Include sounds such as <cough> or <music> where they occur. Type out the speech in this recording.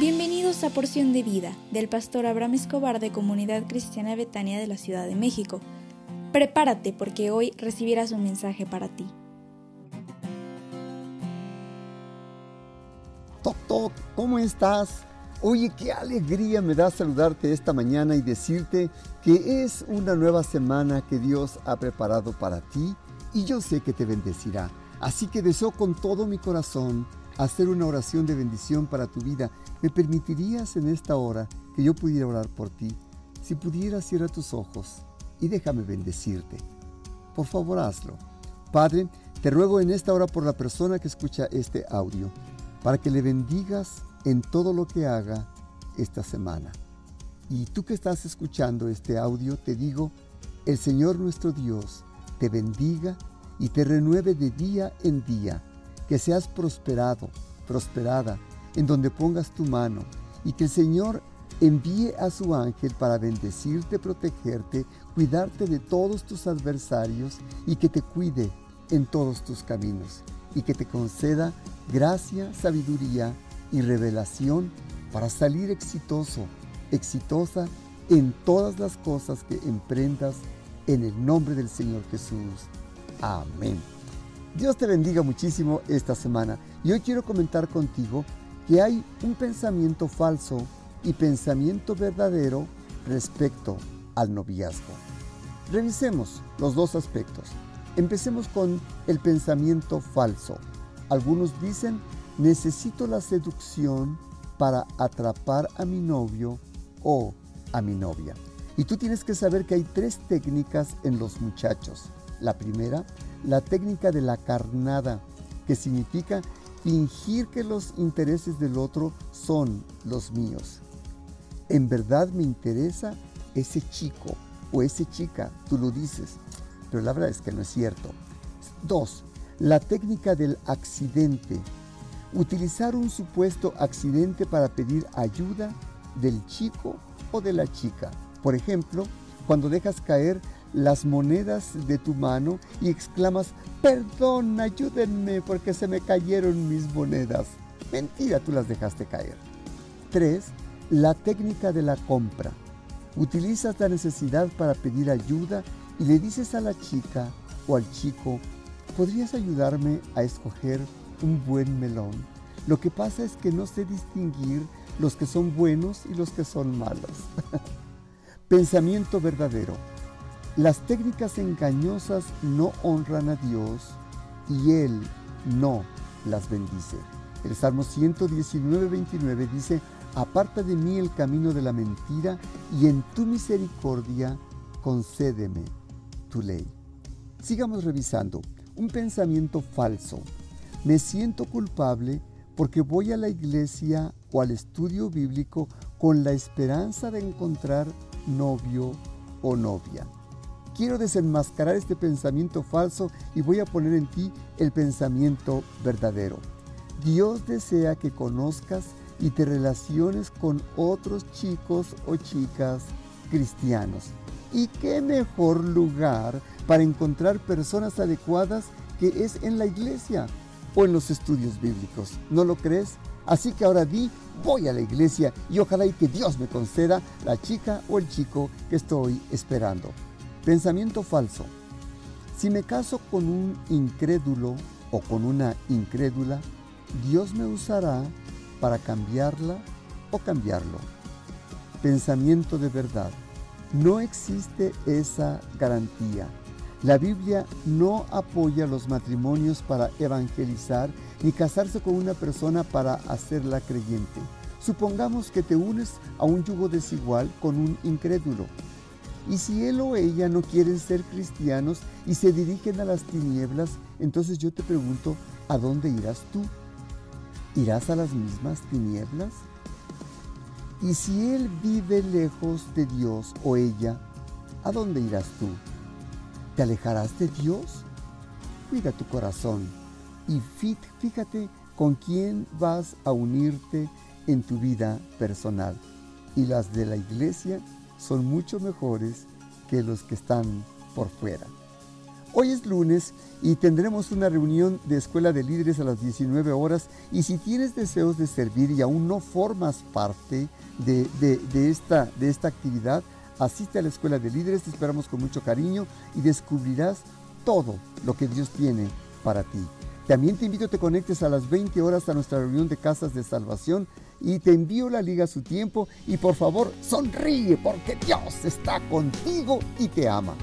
Bienvenidos a Porción de Vida del pastor Abraham Escobar de Comunidad Cristiana Betania de la Ciudad de México. Prepárate porque hoy recibirás un mensaje para ti. Toc, toc, ¿cómo estás? Oye, qué alegría me da saludarte esta mañana y decirte que es una nueva semana que Dios ha preparado para ti y yo sé que te bendecirá. Así que deseo con todo mi corazón hacer una oración de bendición para tu vida. ¿Me permitirías en esta hora que yo pudiera orar por ti? Si pudieras, cierra tus ojos y déjame bendecirte. Por favor, hazlo. Padre, te ruego en esta hora por la persona que escucha este audio, para que le bendigas en todo lo que haga esta semana. Y tú que estás escuchando este audio, te digo, el Señor nuestro Dios te bendiga y te renueve de día en día, que seas prosperado, prosperada, en donde pongas tu mano, y que el Señor envíe a su ángel para bendecirte, protegerte, cuidarte de todos tus adversarios y que te cuide en todos tus caminos, y que te conceda gracia, sabiduría y revelación para salir exitoso, exitosa en todas las cosas que emprendas en el nombre del Señor Jesús. Amén. Dios te bendiga muchísimo esta semana y hoy quiero comentar contigo que hay un pensamiento falso y pensamiento verdadero respecto al noviazgo. Revisemos los dos aspectos. Empecemos con el pensamiento falso. Algunos dicen, necesito la seducción para atrapar a mi novio o a mi novia. Y tú tienes que saber que hay tres técnicas en los muchachos. La primera, la técnica de la carnada, que significa fingir que los intereses del otro son los míos. En verdad me interesa ese chico o esa chica, tú lo dices, pero la verdad es que no es cierto. Dos, la técnica del accidente. Utilizar un supuesto accidente para pedir ayuda del chico o de la chica. Por ejemplo, cuando dejas caer las monedas de tu mano y exclamas, perdón, ayúdenme porque se me cayeron mis monedas. Mentira, tú las dejaste caer. 3. La técnica de la compra. Utilizas la necesidad para pedir ayuda y le dices a la chica o al chico, ¿podrías ayudarme a escoger un buen melón? Lo que pasa es que no sé distinguir los que son buenos y los que son malos. <laughs> Pensamiento verdadero. Las técnicas engañosas no honran a Dios y Él no las bendice. El Salmo 119, 29 dice, Aparta de mí el camino de la mentira y en tu misericordia concédeme tu ley. Sigamos revisando. Un pensamiento falso. Me siento culpable porque voy a la iglesia o al estudio bíblico con la esperanza de encontrar novio o novia. Quiero desenmascarar este pensamiento falso y voy a poner en ti el pensamiento verdadero. Dios desea que conozcas y te relaciones con otros chicos o chicas cristianos. ¿Y qué mejor lugar para encontrar personas adecuadas que es en la iglesia o en los estudios bíblicos? ¿No lo crees? Así que ahora di, voy a la iglesia y ojalá y que Dios me conceda la chica o el chico que estoy esperando. Pensamiento falso. Si me caso con un incrédulo o con una incrédula, Dios me usará para cambiarla o cambiarlo. Pensamiento de verdad. No existe esa garantía. La Biblia no apoya los matrimonios para evangelizar ni casarse con una persona para hacerla creyente. Supongamos que te unes a un yugo desigual con un incrédulo. Y si él o ella no quieren ser cristianos y se dirigen a las tinieblas, entonces yo te pregunto, ¿a dónde irás tú? ¿Irás a las mismas tinieblas? Y si él vive lejos de Dios o ella, ¿a dónde irás tú? ¿Te alejarás de Dios? Cuida tu corazón y fíjate con quién vas a unirte en tu vida personal. Y las de la iglesia son mucho mejores que los que están por fuera. Hoy es lunes y tendremos una reunión de escuela de líderes a las 19 horas y si tienes deseos de servir y aún no formas parte de, esta, de esta actividad, asiste a la escuela de líderes, te esperamos con mucho cariño y descubrirás todo lo que Dios tiene para ti. También te invito a que te conectes a las 20 horas a nuestra reunión de casas de salvación y te envío la liga a su tiempo y por favor sonríe porque Dios está contigo y te ama.